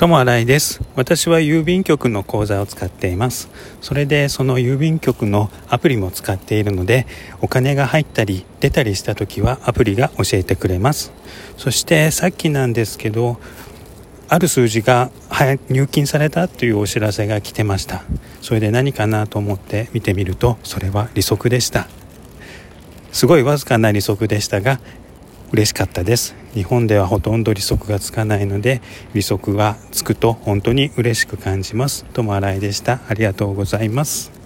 友新井です。私は郵便局の口座を使っています。それでその郵便局のアプリも使っているのでお金が入ったり出たりした時はアプリが教えてくれます。そしてさっきなんですけどある数字が入金されたというお知らせが来てました。それで何かなと思って見てみるとそれは利息でした。すごいわずかな利息でしたが嬉しかったです。日本ではほとんど利息がつかないので利息がつくと本当に嬉しく感じます。ともあらいでした。ありがとうございます。